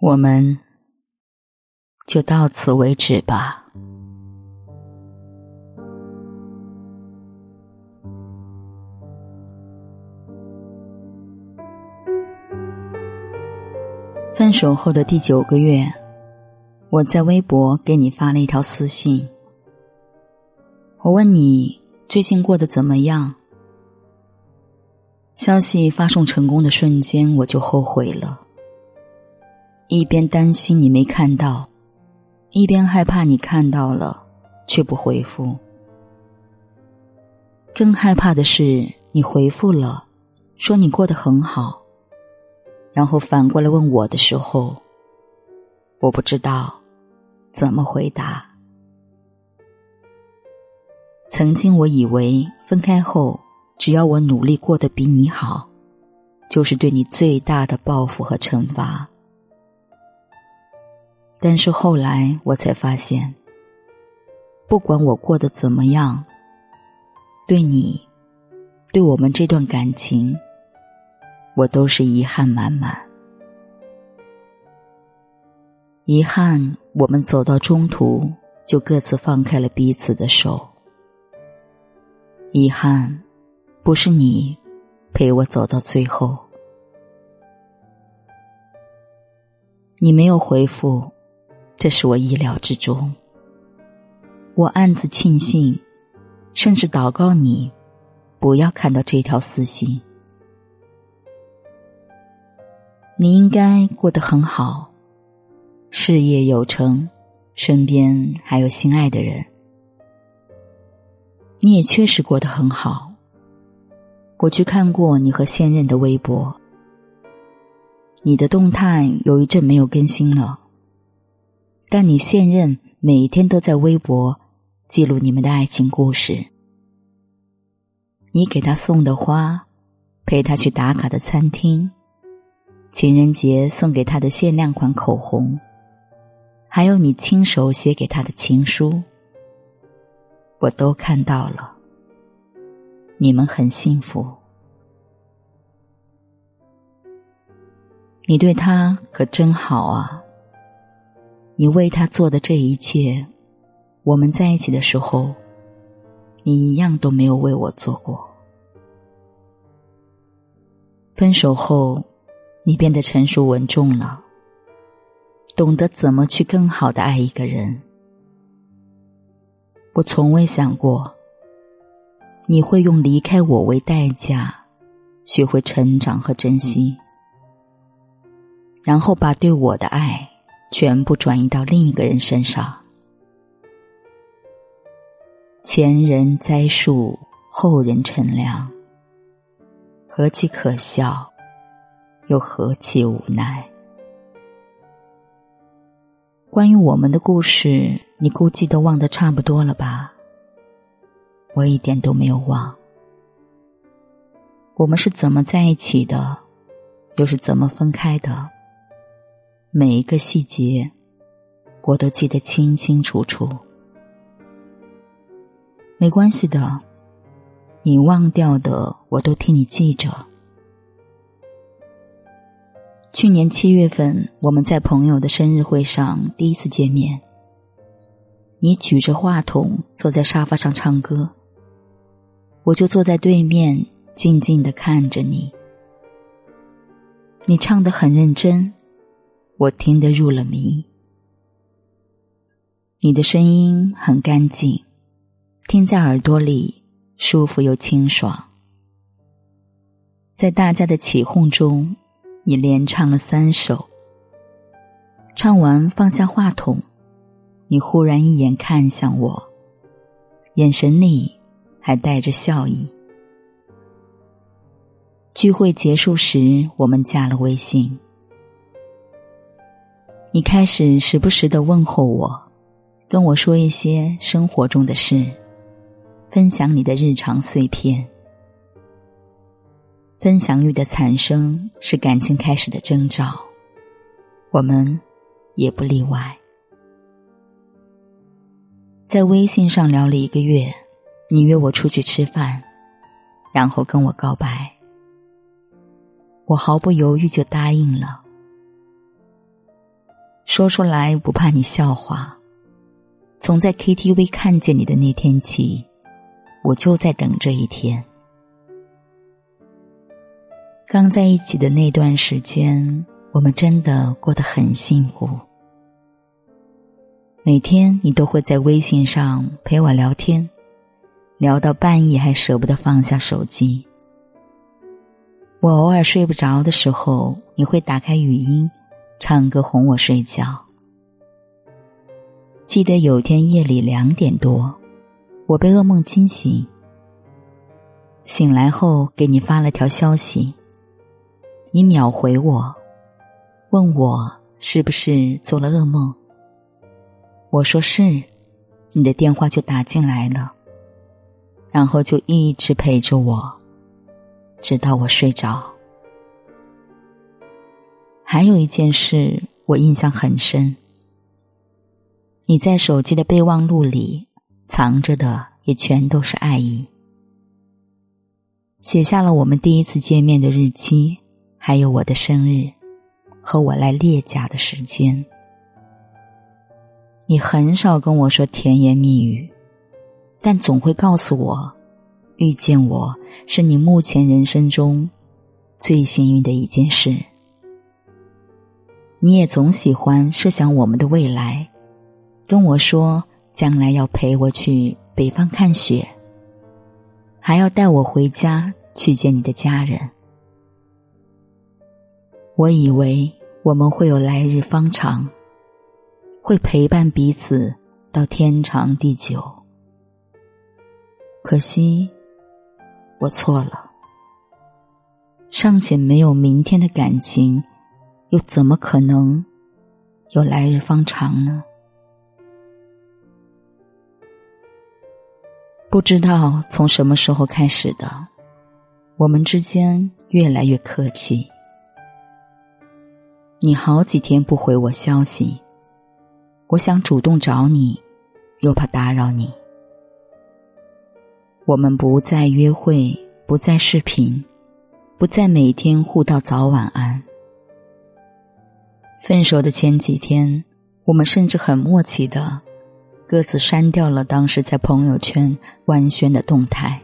我们就到此为止吧。分手后的第九个月，我在微博给你发了一条私信。我问你最近过得怎么样？消息发送成功的瞬间，我就后悔了。一边担心你没看到，一边害怕你看到了却不回复。更害怕的是你回复了，说你过得很好，然后反过来问我的时候，我不知道怎么回答。曾经我以为分开后。只要我努力过得比你好，就是对你最大的报复和惩罚。但是后来我才发现，不管我过得怎么样，对你，对我们这段感情，我都是遗憾满满。遗憾我们走到中途就各自放开了彼此的手。遗憾。不是你陪我走到最后，你没有回复，这是我意料之中。我暗自庆幸，甚至祷告你不要看到这条私信。你应该过得很好，事业有成，身边还有心爱的人，你也确实过得很好。我去看过你和现任的微博，你的动态有一阵没有更新了，但你现任每天都在微博记录你们的爱情故事。你给他送的花，陪他去打卡的餐厅，情人节送给他的限量款口红，还有你亲手写给他的情书，我都看到了。你们很幸福，你对他可真好啊！你为他做的这一切，我们在一起的时候，你一样都没有为我做过。分手后，你变得成熟稳重了，懂得怎么去更好的爱一个人。我从未想过。你会用离开我为代价，学会成长和珍惜，然后把对我的爱全部转移到另一个人身上。前人栽树，后人乘凉，何其可笑，又何其无奈。关于我们的故事，你估计都忘得差不多了吧？我一点都没有忘，我们是怎么在一起的，又是怎么分开的，每一个细节我都记得清清楚楚。没关系的，你忘掉的我都替你记着。去年七月份，我们在朋友的生日会上第一次见面，你举着话筒坐在沙发上唱歌。我就坐在对面，静静的看着你。你唱的很认真，我听得入了迷。你的声音很干净，听在耳朵里舒服又清爽。在大家的起哄中，你连唱了三首。唱完放下话筒，你忽然一眼看向我，眼神里。还带着笑意。聚会结束时，我们加了微信。你开始时不时的问候我，跟我说一些生活中的事，分享你的日常碎片。分享欲的产生是感情开始的征兆，我们也不例外。在微信上聊了一个月。你约我出去吃饭，然后跟我告白，我毫不犹豫就答应了。说出来不怕你笑话。从在 KTV 看见你的那天起，我就在等这一天。刚在一起的那段时间，我们真的过得很幸福。每天你都会在微信上陪我聊天，聊到半夜还舍不得放下手机。我偶尔睡不着的时候，你会打开语音，唱歌哄我睡觉。记得有天夜里两点多，我被噩梦惊醒。醒来后给你发了条消息，你秒回我，问我是不是做了噩梦。我说是，你的电话就打进来了，然后就一直陪着我，直到我睡着。还有一件事我印象很深。你在手机的备忘录里藏着的也全都是爱意，写下了我们第一次见面的日期，还有我的生日和我来列甲的时间。你很少跟我说甜言蜜语，但总会告诉我，遇见我是你目前人生中最幸运的一件事。你也总喜欢设想我们的未来。跟我说，将来要陪我去北方看雪，还要带我回家去见你的家人。我以为我们会有来日方长，会陪伴彼此到天长地久。可惜，我错了。尚且没有明天的感情，又怎么可能有来日方长呢？不知道从什么时候开始的，我们之间越来越客气。你好几天不回我消息，我想主动找你，又怕打扰你。我们不再约会，不再视频，不再每天互道早晚安。分手的前几天，我们甚至很默契的。各自删掉了当时在朋友圈官宣的动态，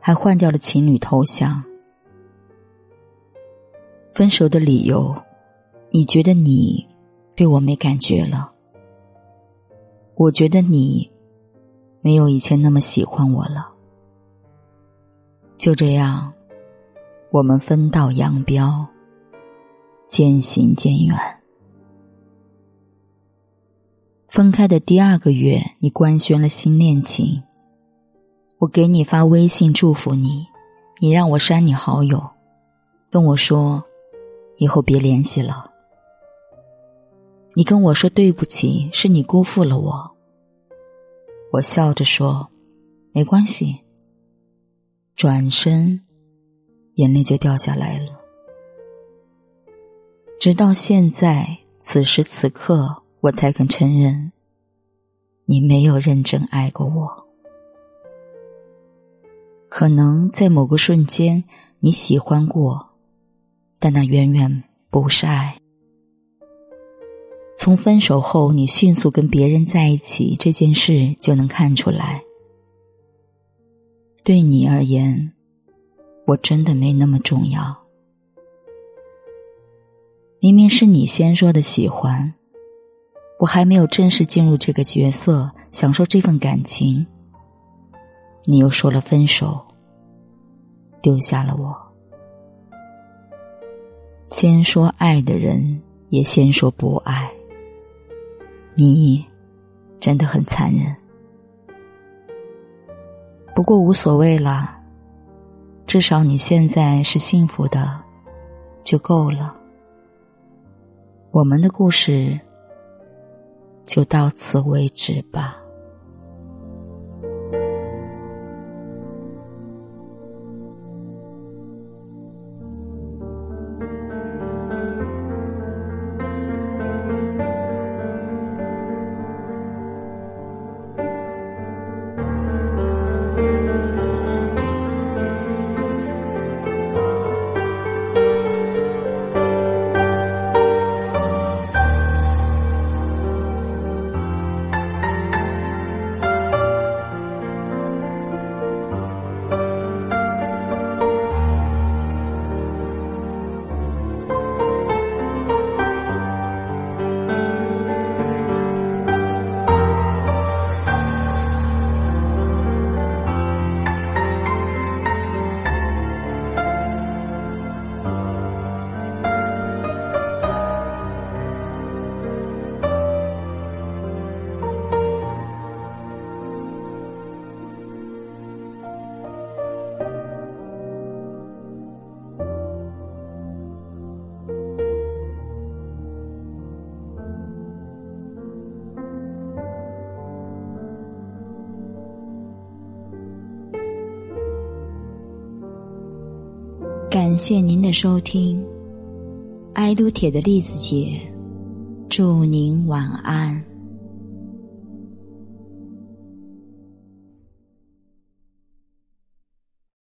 还换掉了情侣头像。分手的理由，你觉得你对我没感觉了？我觉得你没有以前那么喜欢我了。就这样，我们分道扬镳，渐行渐远。分开的第二个月，你官宣了新恋情。我给你发微信祝福你，你让我删你好友，跟我说以后别联系了。你跟我说对不起，是你辜负了我。我笑着说没关系。转身，眼泪就掉下来了。直到现在，此时此刻。我才肯承认，你没有认真爱过我。可能在某个瞬间，你喜欢过，但那远远不是爱。从分手后你迅速跟别人在一起这件事就能看出来。对你而言，我真的没那么重要。明明是你先说的喜欢。我还没有正式进入这个角色，享受这份感情。你又说了分手，丢下了我。先说爱的人，也先说不爱。你真的很残忍。不过无所谓了，至少你现在是幸福的，就够了。我们的故事。就到此为止吧。感谢您的收听，爱撸铁的栗子姐，祝您晚安。